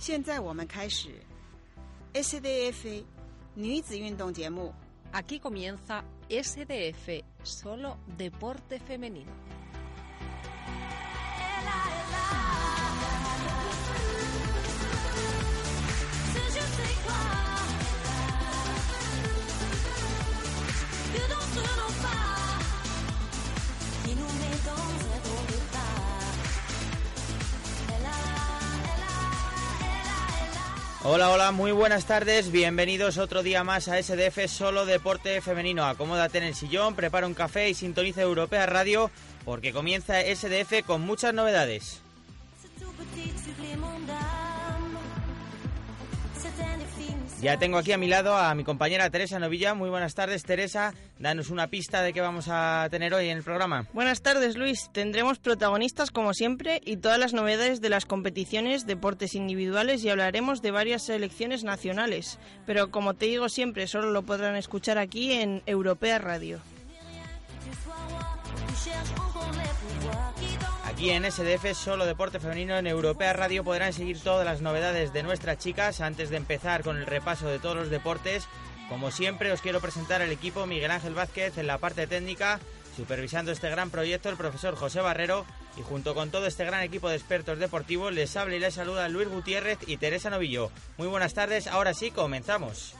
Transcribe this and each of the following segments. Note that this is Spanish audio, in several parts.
现在我们开始 SDF 女子运动节目。 Aquí comienza SDF, solo deporte femenino. Hola, hola, muy buenas tardes, bienvenidos otro día más a SDF Solo Deporte Femenino. Acomódate en el sillón, prepara un café y sintoniza Europea Radio porque comienza SDF con muchas novedades. Ya tengo aquí a mi lado a mi compañera Teresa Novilla. Muy buenas tardes, Teresa. Danos una pista de qué vamos a tener hoy en el programa. Buenas tardes, Luis. Tendremos protagonistas como siempre y todas las novedades de las competiciones, deportes individuales y hablaremos de varias selecciones nacionales. Pero como te digo siempre, solo lo podrán escuchar aquí en Europea Radio. Aquí en SDF, solo deporte femenino en Europea Radio podrán seguir todas las novedades de nuestras chicas. Antes de empezar con el repaso de todos los deportes, como siempre os quiero presentar al equipo Miguel Ángel Vázquez en la parte técnica, supervisando este gran proyecto el profesor José Barrero y junto con todo este gran equipo de expertos deportivos les habla y les saluda Luis Gutiérrez y Teresa Novillo. Muy buenas tardes, ahora sí comenzamos.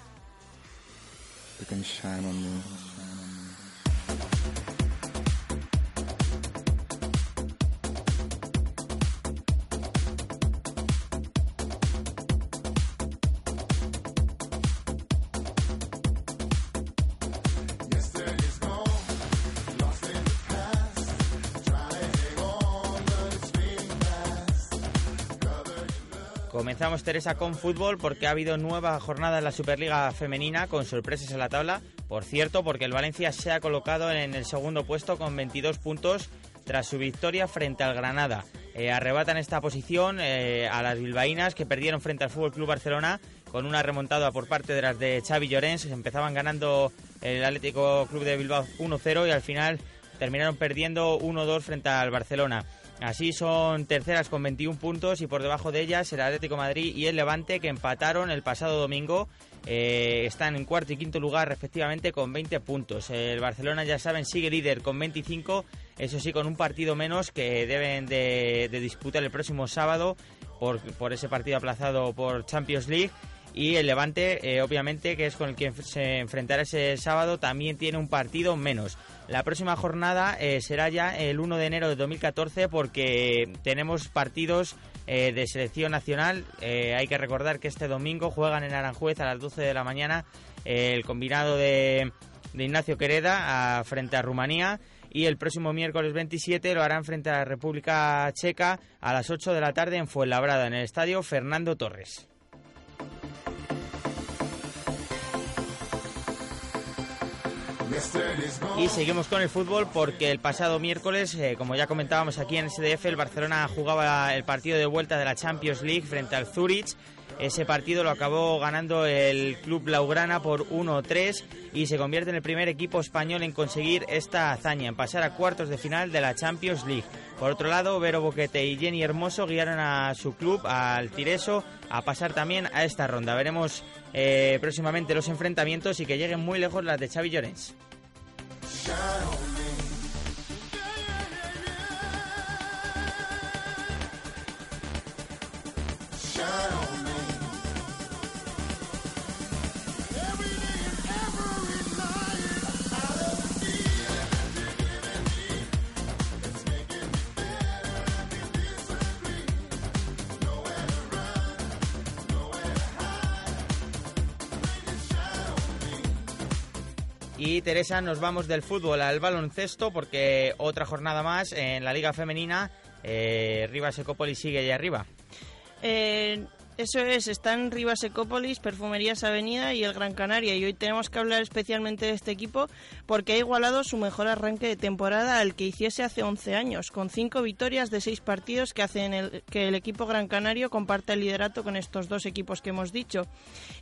Comenzamos Teresa con fútbol porque ha habido nueva jornada en la Superliga Femenina con sorpresas en la tabla. Por cierto, porque el Valencia se ha colocado en el segundo puesto con 22 puntos tras su victoria frente al Granada. Eh, arrebatan esta posición eh, a las bilbaínas que perdieron frente al Fútbol Club Barcelona con una remontada por parte de las de Xavi Llorens. Empezaban ganando el Atlético Club de Bilbao 1-0 y al final terminaron perdiendo 1-2 frente al Barcelona. Así son terceras con 21 puntos y por debajo de ellas el Atlético Madrid y el Levante que empataron el pasado domingo. Eh, están en cuarto y quinto lugar respectivamente con 20 puntos. El Barcelona ya saben sigue líder con 25, eso sí con un partido menos que deben de, de disputar el próximo sábado por, por ese partido aplazado por Champions League. Y el Levante, eh, obviamente, que es con el que se enfrentará ese sábado, también tiene un partido menos. La próxima jornada eh, será ya el 1 de enero de 2014 porque tenemos partidos eh, de selección nacional. hay que recordar que este domingo juegan en Aranjuez a las 12 de la mañana el combinado de, de Ignacio Quereda frente a Rumanía y el próximo miércoles 27 lo harán frente a la República Checa a las 8 de la tarde en Fuenlabrada, en el estadio Fernando Torres. Y seguimos con el fútbol porque el pasado miércoles, eh, como ya comentábamos aquí en SDF, el Barcelona jugaba el partido de vuelta de la Champions League frente al Zurich. Ese partido lo acabó ganando el club Blaugrana por 1-3 y se convierte en el primer equipo español en conseguir esta hazaña, en pasar a cuartos de final de la Champions League. Por otro lado, Vero Boquete y Jenny Hermoso guiaron a su club, al Tireso, a pasar también a esta ronda. Veremos eh, próximamente los enfrentamientos y que lleguen muy lejos las de Xavi Llorens. Teresa, nos vamos del fútbol al baloncesto porque otra jornada más en la Liga Femenina. Eh, Rivas Ecópolis sigue ahí arriba. Eh, Eso es, están Rivas Ecópolis, Perfumerías Avenida y el Gran Canaria. Y hoy tenemos que hablar especialmente de este equipo porque ha igualado su mejor arranque de temporada al que hiciese hace 11 años, con cinco victorias de seis partidos que hacen el, que el equipo Gran Canario comparte el liderato con estos dos equipos que hemos dicho.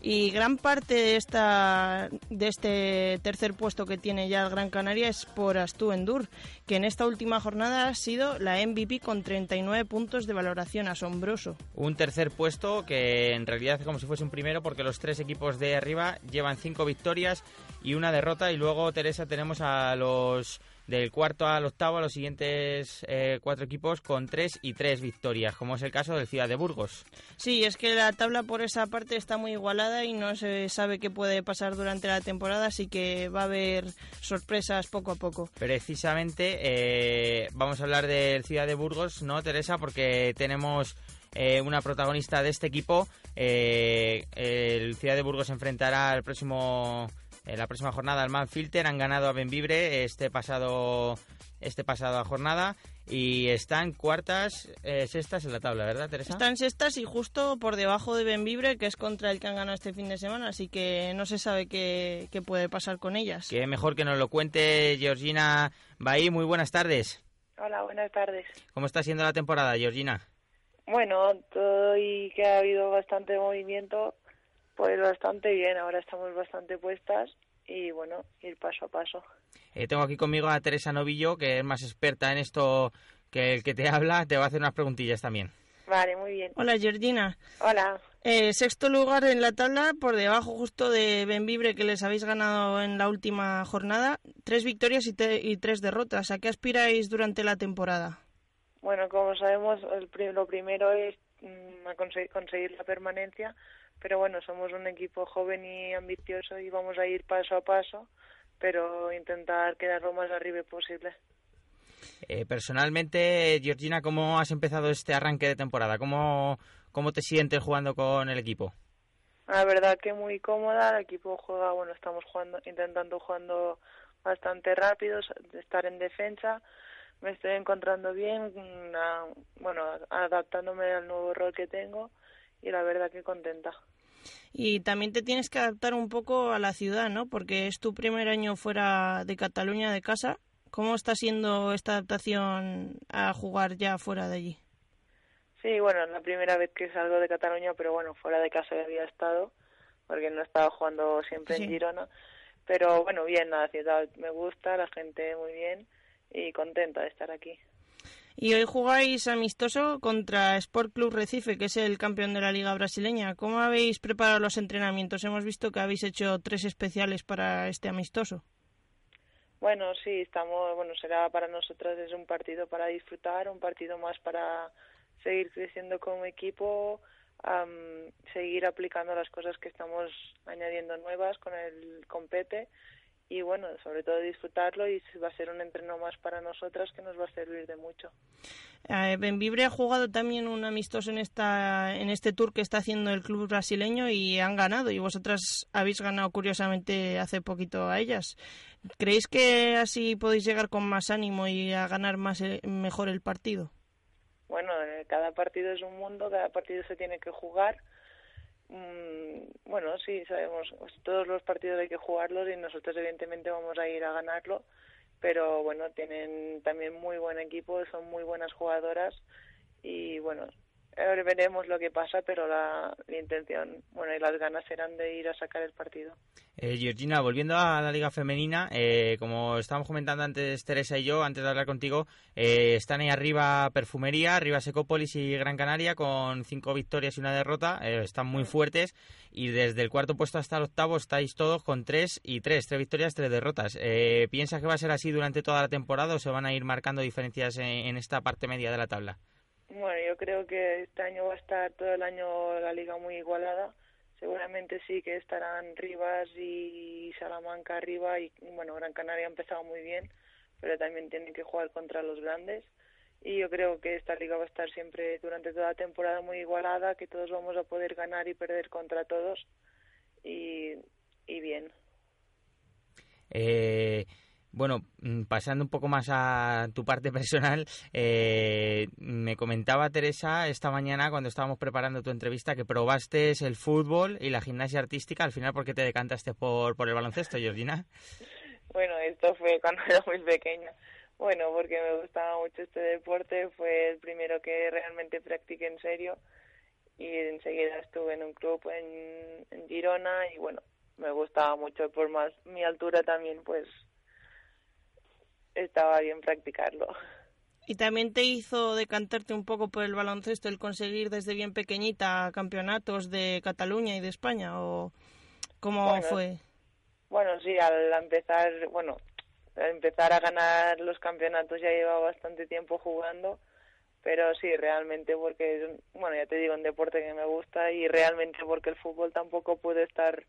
Y gran parte de, esta, de este tercer puesto que tiene ya el Gran Canaria es por Astú Endur, que en esta última jornada ha sido la MVP con 39 puntos de valoración asombroso. Un tercer puesto que en realidad es como si fuese un primero porque los tres equipos de arriba llevan cinco victorias y una derrota y luego Teresa tenemos a los del cuarto al octavo a los siguientes eh, cuatro equipos con tres y tres victorias, como es el caso del Ciudad de Burgos. Sí, es que la tabla por esa parte está muy igualada y no se sabe qué puede pasar durante la temporada, así que va a haber sorpresas poco a poco. Precisamente eh, vamos a hablar del Ciudad de Burgos, ¿no, Teresa? Porque tenemos eh, una protagonista de este equipo. el Ciudad de Burgos se enfrentará el próximo en la próxima jornada al Manfilter han ganado a Benvibre este pasado este pasado jornada y están cuartas, eh, sextas en la tabla, ¿verdad, Teresa? Están sextas y justo por debajo de Benvibre, que es contra el que han ganado este fin de semana, así que no se sabe qué, qué puede pasar con ellas. Que mejor que nos lo cuente Georgina Bahí. Muy buenas tardes. Hola, buenas tardes. ¿Cómo está siendo la temporada, Georgina? Bueno, todo y que ha habido bastante movimiento, pues bastante bien, ahora estamos bastante puestas y bueno, ir paso a paso. Eh, tengo aquí conmigo a Teresa Novillo, que es más experta en esto que el que te habla, te va a hacer unas preguntillas también. Vale, muy bien. Hola Georgina. Hola. Eh, sexto lugar en la tabla, por debajo justo de Benvibre que les habéis ganado en la última jornada. Tres victorias y, y tres derrotas. ¿A qué aspiráis durante la temporada? Bueno, como sabemos, el, lo primero es mm, conseguir la permanencia pero bueno, somos un equipo joven y ambicioso y vamos a ir paso a paso, pero intentar quedar lo más arriba posible. Eh, personalmente, Georgina, ¿cómo has empezado este arranque de temporada? ¿Cómo, ¿Cómo te sientes jugando con el equipo? La verdad que muy cómoda, el equipo juega, bueno, estamos jugando, intentando jugando bastante rápido, estar en defensa, me estoy encontrando bien, bueno, adaptándome al nuevo rol que tengo y la verdad que contenta. Y también te tienes que adaptar un poco a la ciudad, ¿no? Porque es tu primer año fuera de Cataluña, de casa. ¿Cómo está siendo esta adaptación a jugar ya fuera de allí? Sí, bueno, es la primera vez que salgo de Cataluña, pero bueno, fuera de casa había estado, porque no estaba jugando siempre en Girona. Pero bueno, bien, la ciudad me gusta, la gente muy bien y contenta de estar aquí. Y hoy jugáis amistoso contra Sport Club Recife, que es el campeón de la Liga Brasileña. ¿Cómo habéis preparado los entrenamientos? Hemos visto que habéis hecho tres especiales para este amistoso. Bueno, sí, estamos, bueno, será para nosotros es un partido para disfrutar, un partido más para seguir creciendo como equipo, seguir aplicando las cosas que estamos añadiendo nuevas con el compete y bueno, sobre todo disfrutarlo y va a ser un entreno más para nosotras que nos va a servir de mucho. Eh, Benvibre ha jugado también un amistoso en esta en este tour que está haciendo el club brasileño y han ganado y vosotras habéis ganado curiosamente hace poquito a ellas. ¿Creéis que así podéis llegar con más ánimo y a ganar más eh, mejor el partido? Bueno, eh, cada partido es un mundo, cada partido se tiene que jugar Mm, bueno, sí, sabemos, pues, todos los partidos hay que jugarlos y nosotros evidentemente vamos a ir a ganarlo, pero bueno, tienen también muy buen equipo, son muy buenas jugadoras y bueno, Ahora veremos lo que pasa, pero la, intención, bueno, y las ganas serán de ir a sacar el partido. Eh, Georgina, volviendo a la Liga Femenina, eh, como estábamos comentando antes Teresa y yo, antes de hablar contigo, eh, están ahí arriba Perfumería, arriba Secópolis y Gran Canaria con cinco victorias y una derrota, eh, están muy fuertes y desde el cuarto puesto hasta el octavo estáis todos con tres y tres, tres victorias, tres derrotas. ¿Piensas que va a ser así durante toda la temporada o se van a ir marcando diferencias en esta parte media de la tabla? Bueno, yo creo que este año va a estar todo el año la liga muy igualada. Seguramente sí que estarán Rivas y Salamanca arriba y bueno, Gran Canaria ha empezado muy bien, pero también tienen que jugar contra los grandes. Y yo creo que esta liga va a estar siempre durante toda la temporada muy igualada, que todos vamos a poder ganar y perder contra todos y, bien. Eh, bueno, mm, pasando un poco más a tu parte personal, eh, me comentaba Teresa esta mañana cuando estábamos preparando tu entrevista que probaste el fútbol y la gimnasia artística. Al final, ¿por qué te decantaste por, por el baloncesto, Georgina? Bueno, esto fue cuando era muy pequeña. Bueno, porque me gustaba mucho este deporte, fue el primero que realmente practiqué en serio y enseguida estuve en un club en, en Girona y bueno, me gustaba mucho por más mi altura también, pues estaba bien practicarlo. ¿Y también te hizo decantarte un poco por el baloncesto el conseguir desde bien pequeñita campeonatos de Cataluña y de España? ¿O cómo fue? Bueno, sí, al empezar, bueno, al empezar a ganar los campeonatos ya llevaba bastante tiempo jugando, pero sí, realmente porque, bueno, ya te digo, un deporte que me gusta y realmente porque el fútbol tampoco puede estar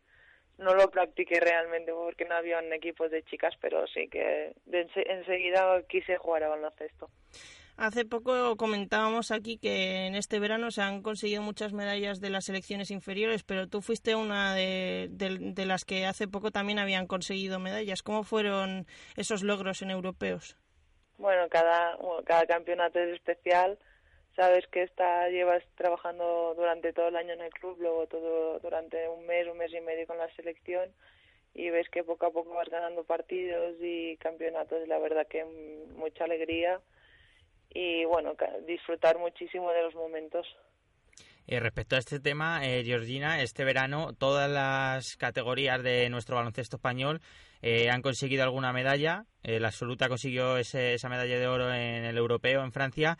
no lo practiqué realmente porque no había equipos de chicas, pero sí que enseguida quise jugar a baloncesto. Hace poco comentábamos aquí que en este verano se han conseguido muchas medallas de las selecciones inferiores, pero tú fuiste una de, de las que hace poco también habían conseguido medallas. ¿Cómo fueron esos logros en europeos? Bueno, cada, cada campeonato es especial sabes que está, llevas trabajando durante todo el año en el club, luego todo durante un mes, un mes y medio con la selección y ves que poco a poco vas ganando partidos y campeonatos, la verdad que mucha alegría y bueno, disfrutar muchísimo de los momentos. Eh, respecto a este tema, eh, Georgina, este verano todas las categorías de nuestro baloncesto español eh, han conseguido alguna medalla. la absoluta consiguió esa medalla de oro en el europeo en Francia.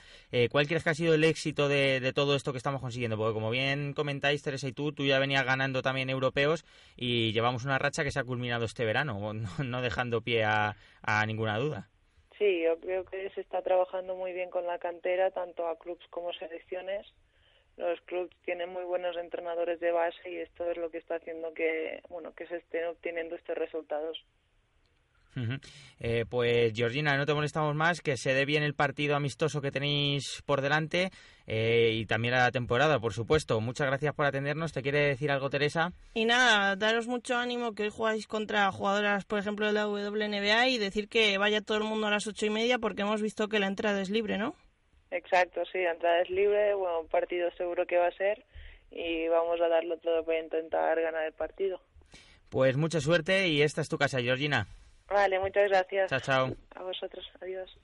¿Cuál crees que ha sido el éxito de, todo esto que estamos consiguiendo? Porque como bien comentáis, Teresa y tú, tú ya venías ganando también europeos y llevamos una racha que se ha culminado este verano, no, dejando pie a ninguna duda. Sí, yo creo que se está trabajando muy bien con la cantera, tanto a clubes como selecciones los clubes tienen muy buenos entrenadores de base y esto es lo que está haciendo que bueno que se estén obteniendo estos resultados. Eh, pues Georgina, no te molestamos más, que se dé bien el partido amistoso que tenéis por delante eh, y también la temporada, por supuesto. Muchas gracias por atendernos. ¿Te quiere decir algo, Teresa? Y nada, daros mucho ánimo que hoy jugáis contra jugadoras, por ejemplo, de la WNBA y decir que vaya todo el mundo a las ocho y media porque hemos visto que la entrada es libre, ¿no? Exacto, sí, entrada es libre, bueno, un partido seguro que va a ser y vamos a darlo todo para intentar ganar el partido. Pues mucha suerte y esta es tu casa, Georgina. Vale, muchas gracias. Chao, chao. A vosotros, adiós.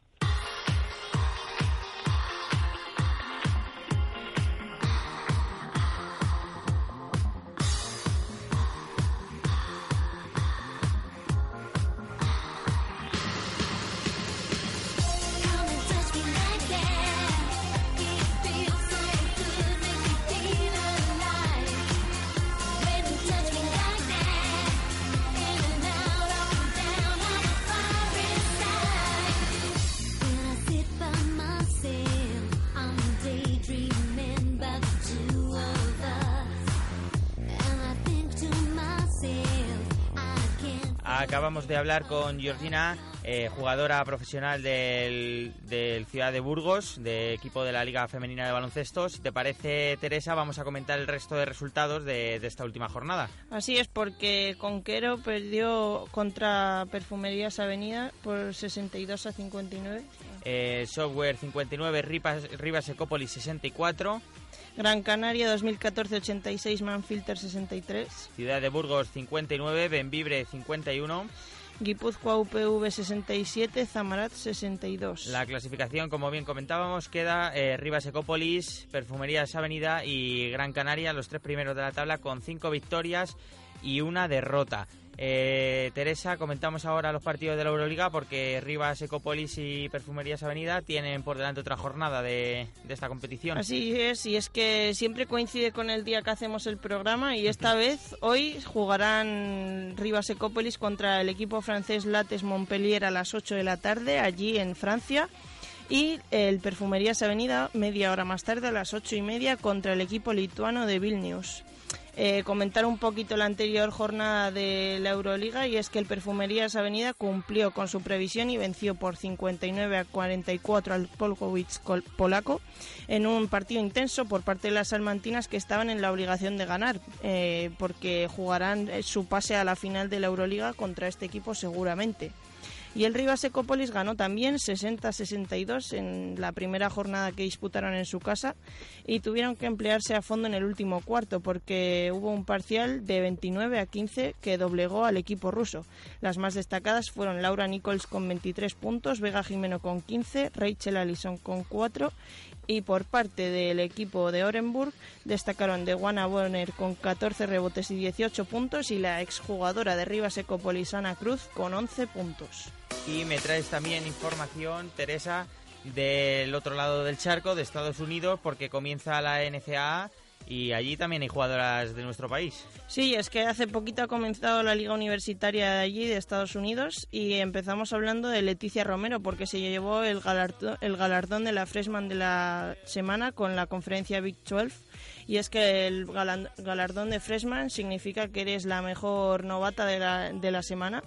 Acabamos de hablar con Georgina, eh, jugadora profesional del, Ciudad de Burgos, de equipo de la Liga Femenina de Baloncesto. Si te parece, Teresa, vamos a comentar el resto de resultados de, esta última jornada. Así es, porque Conquero perdió contra Perfumerías Avenida por 62 a 59. Eh, software 59, Rivas, Rivas Ecópolis 64. Gran Canaria 2014-86, Manfilter 63. Ciudad de Burgos 59, Benvibre 51. Guipúzcoa UPV 67, Zamarat 62. La clasificación, como bien comentábamos, queda eh, Rivas Ecópolis, Perfumerías Avenida y Gran Canaria, los tres primeros de la tabla, con cinco victorias y una derrota. Eh, Teresa, comentamos ahora los partidos de la Euroliga porque Rivas, Ecopolis y Perfumerías Avenida tienen por delante otra jornada de, esta competición. Así es, y es que siempre coincide con el día que hacemos el programa y esta vez hoy jugarán Rivas Ecopolis contra el equipo francés Lates Montpellier a las 8 de la tarde allí en Francia y el Perfumerías Avenida media hora más tarde a las ocho y media contra el equipo lituano de Vilnius. Eh, comentar un poquito la anterior jornada de la Euroliga y es que el Perfumerías Avenida cumplió con su previsión y venció por 59 a 44 al Polkowicz polaco en un partido intenso por parte de las salmantinas que estaban en la obligación de ganar eh, porque jugarán su pase a la final de la Euroliga contra este equipo seguramente. Y el Rivas Ecopolis ganó también 60-62 en la primera jornada que disputaron en su casa y tuvieron que emplearse a fondo en el último cuarto porque hubo un parcial de 29 a 15 que doblegó al equipo ruso. Las más destacadas fueron Laura Nichols con 23 puntos, Vega Jimeno con 15, Rachel Allison con 4 y por parte del equipo de Orenburg destacaron de Juana Bonner con 14 rebotes y 18 puntos y la exjugadora de Rivas Ecopolis Ana Cruz con 11 puntos. Y me traes también información, Teresa, del otro lado del charco, de Estados Unidos, porque comienza la NCAA y allí también hay jugadoras de nuestro país. Sí, es que hace poquito ha comenzado la liga universitaria de allí, de Estados Unidos, y empezamos hablando de Leticia Romero, porque se llevó el galardón, el galardón de la Freshman de la semana con la conferencia Big 12. Y es que el galardón de Freshman significa que eres la mejor novata de la, de la semana.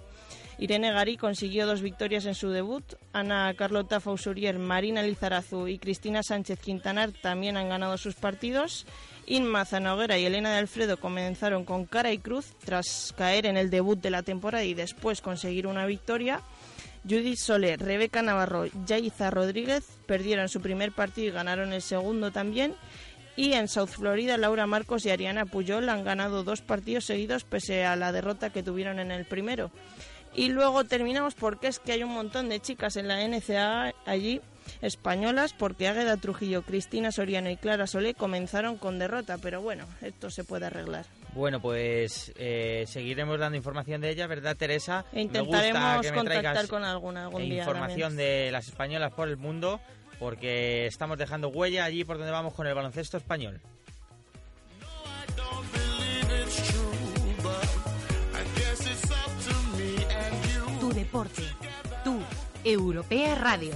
Irene Garí consiguió dos victorias en su debut. Ana Carlota Fausurier, Marina Lizarazu y Cristina Sánchez Quintanar también han ganado sus partidos. Inma Zanoguera y Elena de Alfredo comenzaron con cara y cruz tras caer en el debut de la temporada y después conseguir una victoria. Judith Soler, Rebeca Navarro, Yaiza Rodríguez perdieron su primer partido y ganaron el segundo también. Y en South Florida, Laura Marcos y Ariana Puyol han ganado dos partidos seguidos pese a la derrota que tuvieron en el primero. Y luego terminamos porque es que hay un montón de chicas en la NCAA allí españolas porque Águeda Trujillo, Cristina Soriano y Clara Solé comenzaron con derrota, pero bueno, esto se puede arreglar. Bueno, pues eh, seguiremos dando información de ella, ¿verdad, Teresa? E intentaremos contactar con alguna algún día. Información de las españolas por el mundo, porque estamos dejando huella allí por donde vamos con el baloncesto español. Deporte, tu Europea Radio.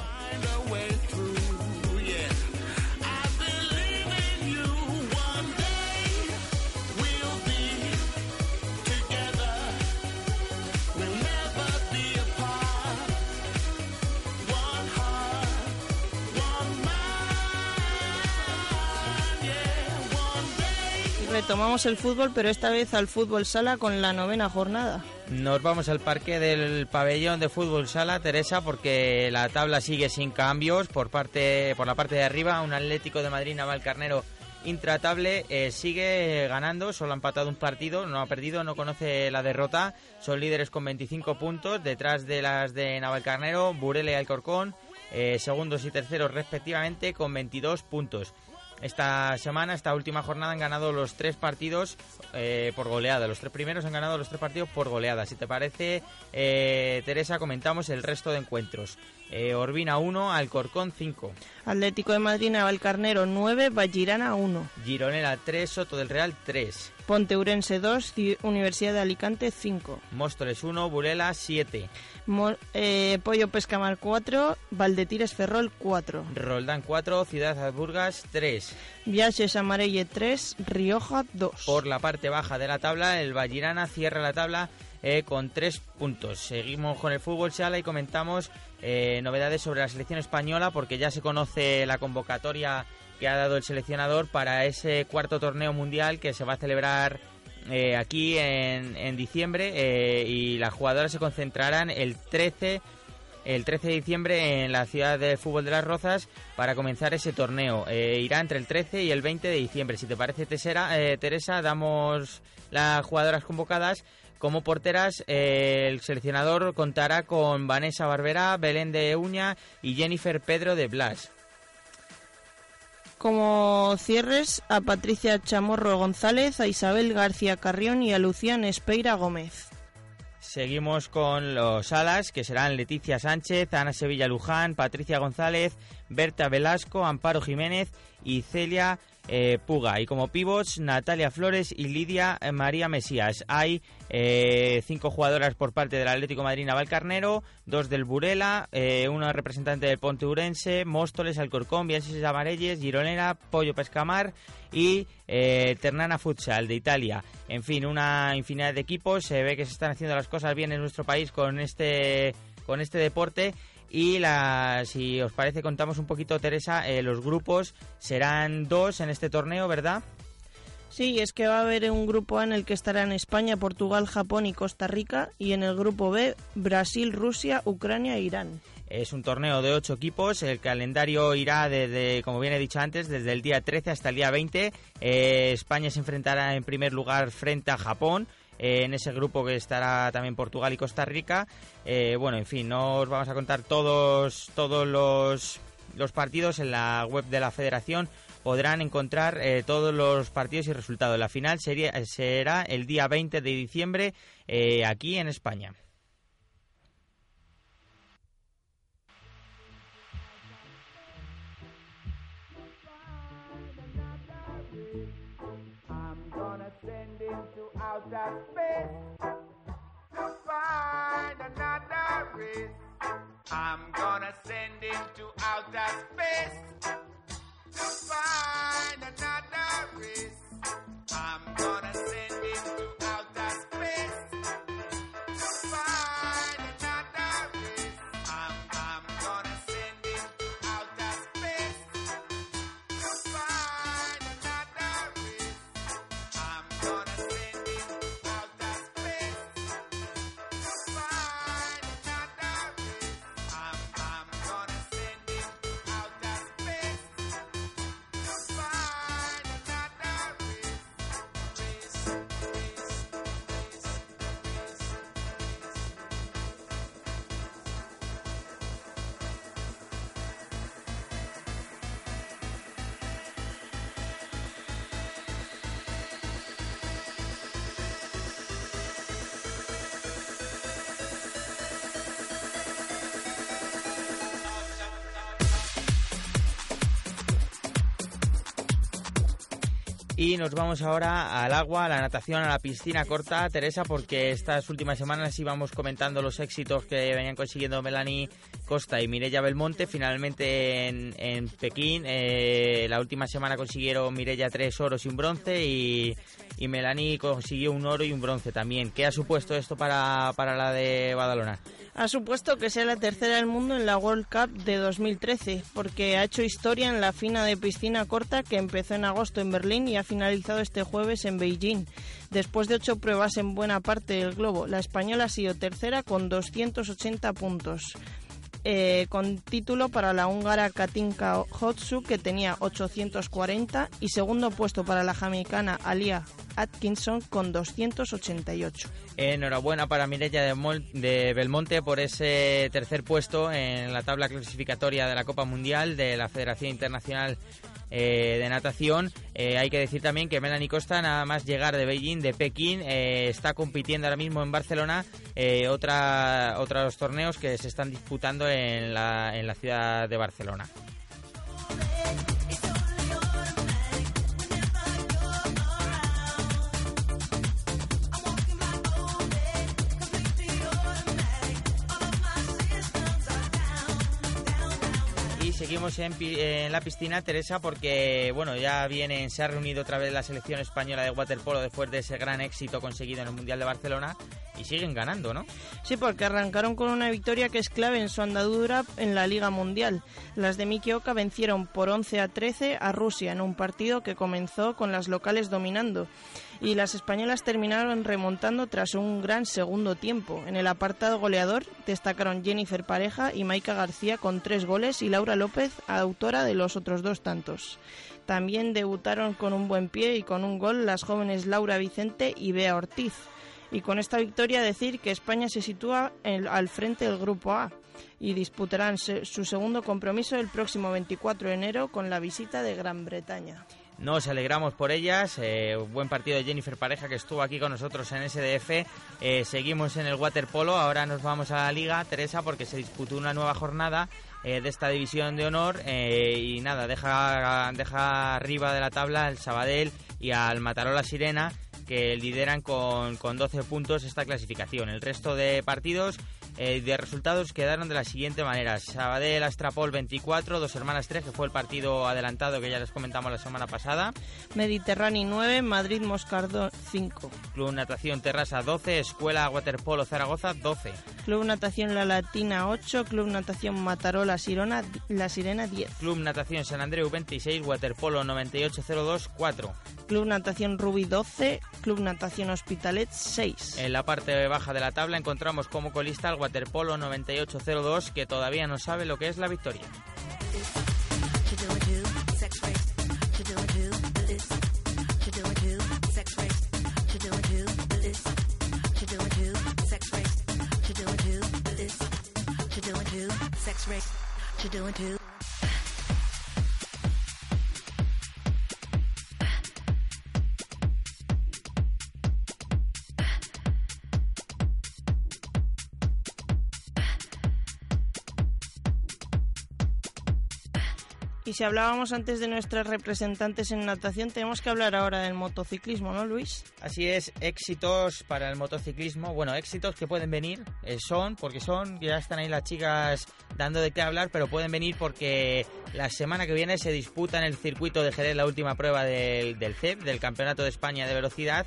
retomamos el fútbol, pero esta vez al fútbol sala con la novena jornada. Nos vamos al parque del pabellón de fútbol sala, Teresa, porque la tabla sigue sin cambios por parte por la parte de arriba. Un Atlético de Madrid Navalcarnero intratable eh, sigue ganando, solo ha empatado un partido, no ha perdido, no conoce la derrota. Son líderes con 25 puntos, detrás de las de Navalcarnero, Burele y Alcorcón, eh, segundos y terceros respectivamente con 22 puntos. Esta semana, esta última jornada, han ganado los tres partidos eh, por goleada. Los tres primeros han ganado los tres partidos por goleada. Si te parece, eh, Teresa, comentamos el resto de encuentros. Eh, Orbina 1, Alcorcón 5. Atlético de Madrid, Navalcarnero 9, Vallirana 1. Gironera 3, Soto del Real 3. Ponteurense 2, Universidad de Alicante 5. Móstoles 1, Burela 7. Eh, Pollo Pescamar 4, Valdetires Ferrol 4. Roldán 4, Ciudad Burgas 3. Viajes Amarelle 3, Rioja 2. Por la parte baja de la tabla, el Vallirana cierra la tabla eh, con 3 puntos. Seguimos con el fútbol sala y comentamos eh, novedades sobre la selección española porque ya se conoce la convocatoria que ha dado el seleccionador para ese cuarto torneo mundial que se va a celebrar eh, aquí en, diciembre eh, y las jugadoras se concentrarán el 13 el 13 de diciembre en la ciudad de fútbol de las Rozas para comenzar ese torneo. Eh, irá entre el 13 y el 20 de diciembre. Si te parece, Teresa, damos las jugadoras convocadas. Como porteras, el seleccionador contará con Vanessa Barbera, Belén de Uña y Jennifer Pedro de Blas como cierres a Patricia Chamorro González, a Isabel García Carrión y a Lucián Espeira Gómez. Seguimos con los alas, que serán Leticia Sánchez, Ana Sevilla Luján, Patricia González, Berta Velasco, Amparo Jiménez y Celia eh, Puga. Y como pivots, Natalia Flores y Lidia eh, María Mesías. Hay eh, cinco jugadoras por parte del Atlético Madrid Navalcarnero, dos del Burela, una representante del Ponte Urense, Móstoles, Alcorcón, Vianses Amarelles, Gironera, Pollo Pescamar y Ternana Futsal de Italia. En fin, una infinidad de equipos. Se ve que se están haciendo las cosas bien en nuestro país con este, con este deporte y la, si os parece, contamos un poquito, Teresa, eh, los grupos serán dos en este torneo, ¿verdad? Sí, es que va a haber un grupo A en el que estarán España, Portugal, Japón y Costa Rica, y en el grupo B, Brasil, Rusia, Ucrania e Irán. Es un torneo de ocho equipos. El calendario irá desde, como bien he dicho antes, desde el día 13 hasta el día 20. Eh, España se enfrentará en primer lugar frente a Japón. Eh, en ese grupo que estará también Portugal y Costa Rica. Eh, bueno, en fin, no os vamos a contar todos, todos los, partidos en la web de la federación. Podrán encontrar eh, todos los partidos y resultados. La final sería, será el día 20 de diciembre aquí en España. I'm gonna send him to outer space to find another race. I'm gonna Y nos vamos ahora al agua, a la natación, a la piscina corta, Teresa, porque estas últimas semanas íbamos comentando los éxitos que venían consiguiendo Melanie Costa y Mirella Belmonte. Finalmente en, en Pekín, eh, la última semana consiguieron Mirella tres oros y un bronce y, y Melanie consiguió un oro y un bronce también. ¿Qué ha supuesto esto para, para la de Badalona? Ha supuesto que sea la tercera del mundo en la World Cup de 2013, porque ha hecho historia en la fina de piscina corta que empezó en agosto en Berlín y ha finalizado este jueves en Beijing. Después de ocho pruebas en buena parte del globo, la española ha sido tercera con 280 puntos. Eh, con título para la húngara Katinka Hotsu, que tenía 840, y segundo puesto para la jamaicana Alia Atkinson con 288. Enhorabuena para Mireia de, de Belmonte por ese tercer puesto en la tabla clasificatoria de la Copa Mundial de la Federación Internacional eh, de Natación. Eh, hay que decir también que Melanie Costa, nada más llegar de Beijing, de Pekín, eh, está compitiendo ahora mismo en Barcelona, otra, otros torneos que se están disputando en la, en la ciudad de Barcelona. Seguimos en, en la piscina, Teresa, porque bueno, ya viene, se ha reunido otra vez la selección española de waterpolo después de ese gran éxito conseguido en el Mundial de Barcelona y siguen ganando, ¿no? Sí, porque arrancaron con una victoria que es clave en su andadura en la Liga Mundial. Las de Miki Oka vencieron por 11 a 13 a Rusia en un partido que comenzó con las locales dominando. Y las españolas terminaron remontando tras un gran segundo tiempo. En el apartado goleador destacaron Jennifer Pareja y Maika García con tres goles y Laura López, autora de los otros dos tantos. También debutaron con un buen pie y con un gol las jóvenes Laura Vicente y Bea Ortiz. Y con esta victoria decir que España se sitúa al frente del Grupo A y disputarán su segundo compromiso el próximo 24 de enero con la visita de Gran Bretaña. Nos alegramos por ellas. eh, buen partido de Jennifer Pareja que estuvo aquí con nosotros en SDF. Eh, seguimos en el waterpolo. Ahora nos vamos a la liga, Teresa, porque se disputó una nueva jornada eh, de esta división de honor. eh, y nada, deja, deja arriba de la tabla al Sabadell y al Matarola Sirena que lideran con, con 12 puntos esta clasificación. El resto de partidos eh, de resultados quedaron de la siguiente manera. Sabadell Astrapol 24, Dos Hermanas 3, que fue el partido adelantado que ya les comentamos la semana pasada. Mediterráneo 9, Madrid Moscardón 5. Club Natación Terrassa 12, Escuela Waterpolo Zaragoza 12. Club Natación La Latina 8, Club Natación Matarola Sirona, La Sirena 10. Club Natación San Andreu 26, Waterpolo 9802 4. Club Natación Rubí 12, Club Natación Hospitalet 6. En la parte baja de la tabla encontramos como colista al waterpolo 9802 que todavía no sabe lo que es la victoria. Si hablábamos antes de nuestras representantes en natación, tenemos que hablar ahora del motociclismo, ¿no, Luis? Así es, éxitos para el motociclismo. Bueno, éxitos que pueden venir, eh, son, porque son, ya están ahí las chicas dando de qué hablar, pero pueden venir porque la semana que viene se disputa en el circuito de Jerez la última prueba del, del CEP, del Campeonato de España de Velocidad,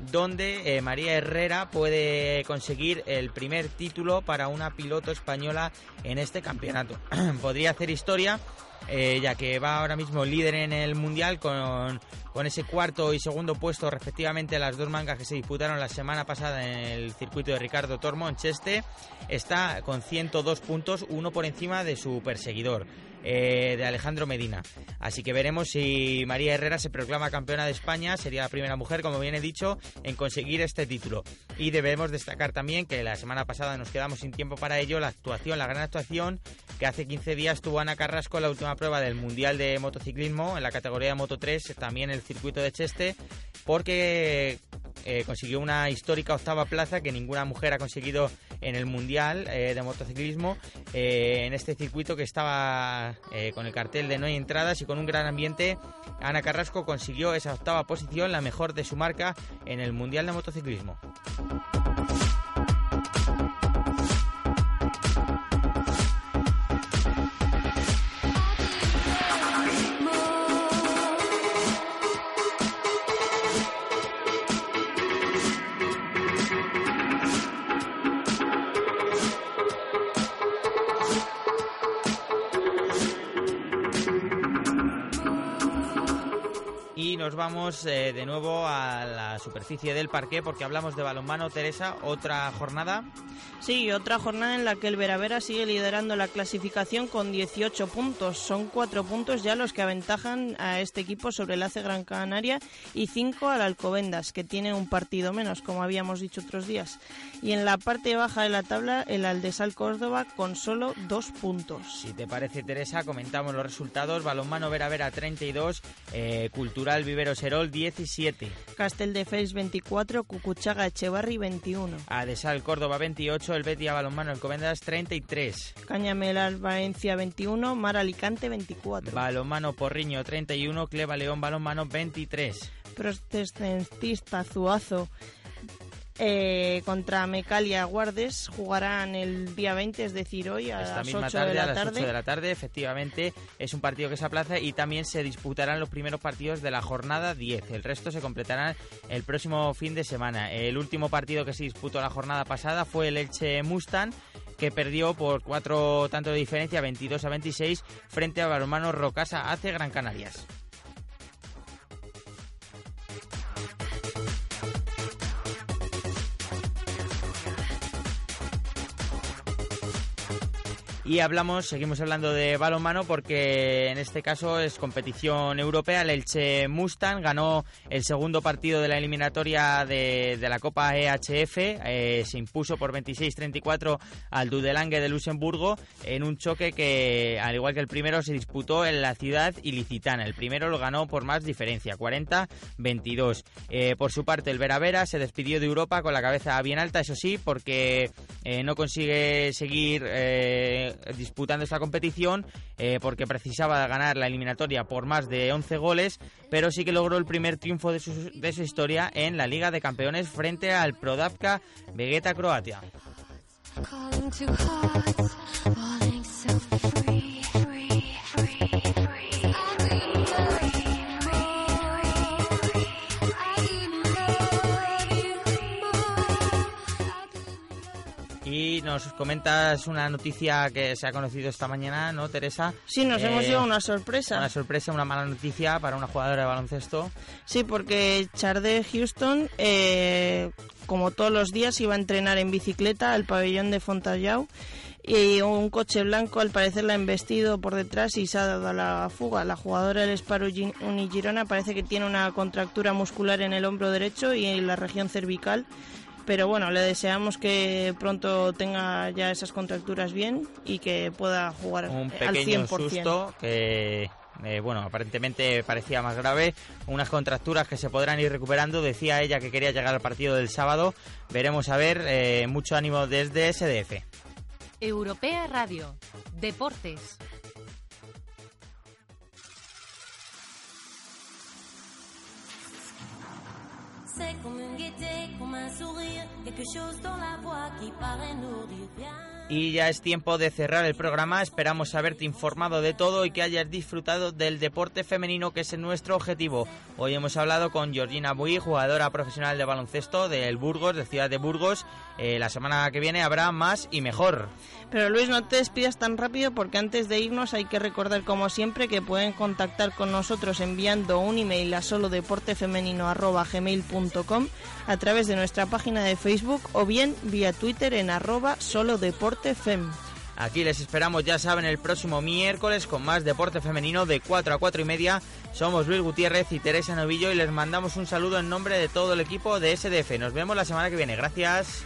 donde eh, María Herrera puede conseguir el primer título para una piloto española en este campeonato. Podría hacer historia eh, ya que va ahora mismo líder en el Mundial con, con ese cuarto y segundo puesto respectivamente las dos mangas que se disputaron la semana pasada en el circuito de Ricardo Tormo en Cheste, está con 102 puntos, uno por encima de su perseguidor. eh, de Alejandro Medina. Así que veremos si María Herrera se proclama campeona de España. Sería la primera mujer, como bien he dicho, en conseguir este título. Y debemos destacar también que la semana pasada nos quedamos sin tiempo para ello. La actuación, la gran actuación que hace 15 días tuvo Ana Carrasco en la última prueba del Mundial de Motociclismo en la categoría de Moto 3, también el circuito de Cheste, porque eh, consiguió una histórica octava plaza que ninguna mujer ha conseguido en el Mundial eh, de Motociclismo eh, en este circuito que estaba con el cartel de no hay entradas y con un gran ambiente. Ana Carrasco consiguió esa octava posición, la mejor de su marca en el Mundial de Motociclismo. Nos vamos eh, de nuevo a la superficie del parque porque hablamos de balonmano. Teresa, otra jornada. Sí, otra jornada en la que el Veravera sigue liderando la clasificación con 18 puntos. Son cuatro puntos ya los que aventajan a este equipo sobre el ACE Gran Canaria y cinco al Alcobendas, que tiene un partido menos, como habíamos dicho otros días. Y en la parte baja de la tabla, el Aldesal Córdoba con solo dos puntos. Si te parece, Teresa, comentamos los resultados. Balonmano Veravera 32, eh, Cultural Vivero Serol 17, Casteldefels 24, Cucuchaga Echevarri 21. Adesal Córdoba 28, el Betia Balonmano. Alcobendas 33, Cañamelar Valencia 21, Mar Alicante 24. Balonmano Porriño 31, Cleva León Balonmano 23. Protestantista Zuazo eh, contra Mecalia Guardes jugarán el día 20, es decir, hoy a Esta las misma 8 tarde, de la a las tarde. 8 de la tarde, efectivamente, es un partido que se aplaza y también se disputarán los primeros partidos de la jornada 10. El resto se completarán el próximo fin de semana. El último partido que se disputó la jornada pasada fue el Elche Mustang que perdió por cuatro tantos de diferencia, 22 a 26, frente a Balonmano Rocasa hace Gran Canarias. Y hablamos, seguimos hablando de balonmano porque en este caso es competición europea. El Elche Mustang ganó el segundo partido de la eliminatoria de, de la Copa EHF. eh, se impuso por 26-34 al Dudelange de Luxemburgo en un choque que, al igual que el primero, se disputó en la ciudad ilicitana. El primero lo ganó por más diferencia, 40-22. Eh, por su parte, el Veravera se despidió de Europa con la cabeza bien alta, eso sí, porque eh, no consigue seguir eh, disputando esta competición eh, porque precisaba ganar la eliminatoria por más de 11 goles, pero sí que logró el primer triunfo de su, de su historia en la Liga de Campeones frente al Prodavka Vegeta Croatia. Nos comentas una noticia que se ha conocido esta mañana, ¿no, Teresa? Sí, nos Eh, hemos llevado una sorpresa. Una sorpresa, una mala noticia para una jugadora de baloncesto. Sí, porque Charde Houston, eh, como todos los días, iba a entrenar en bicicleta al pabellón de Fontallau y un coche blanco al parecer la ha embestido por detrás y se ha dado a la fuga. La jugadora del Sparo Unigirona parece que tiene una contractura muscular en el hombro derecho y en la región cervical. Pero bueno, le deseamos que pronto tenga ya esas contracturas bien y que pueda jugar Un al pequeño 100%. susto que, eh, bueno, aparentemente parecía más grave. Unas contracturas que se podrán ir recuperando. Decía ella que quería llegar al partido del sábado. Veremos a ver. eh, mucho ánimo desde SDF. Europea Radio. Deportes. Y ya es tiempo de cerrar el programa. Esperamos haberte informado de todo y que hayas disfrutado del deporte femenino que es nuestro objetivo. Hoy hemos hablado con Georgina Bui, jugadora profesional de baloncesto del Burgos, de Ciudad de Burgos. Eh, la semana que viene habrá más y mejor. Pero Luis, no te despidas tan rápido porque antes de irnos hay que recordar como siempre que pueden contactar con nosotros enviando un email a solodeportefemenino@gmail.com a través de nuestra página de Facebook o bien vía Twitter en arroba solodeportefem. Aquí les esperamos, ya saben, el próximo miércoles con más deporte femenino de 4 a 4 y media. Somos Luis Gutiérrez y Teresa Novillo y les mandamos un saludo en nombre de todo el equipo de SDF. Nos vemos la semana que viene. Gracias.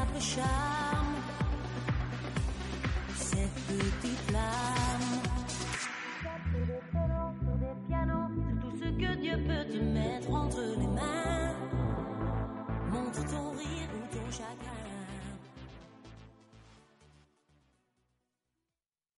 approchâmes cette petite place.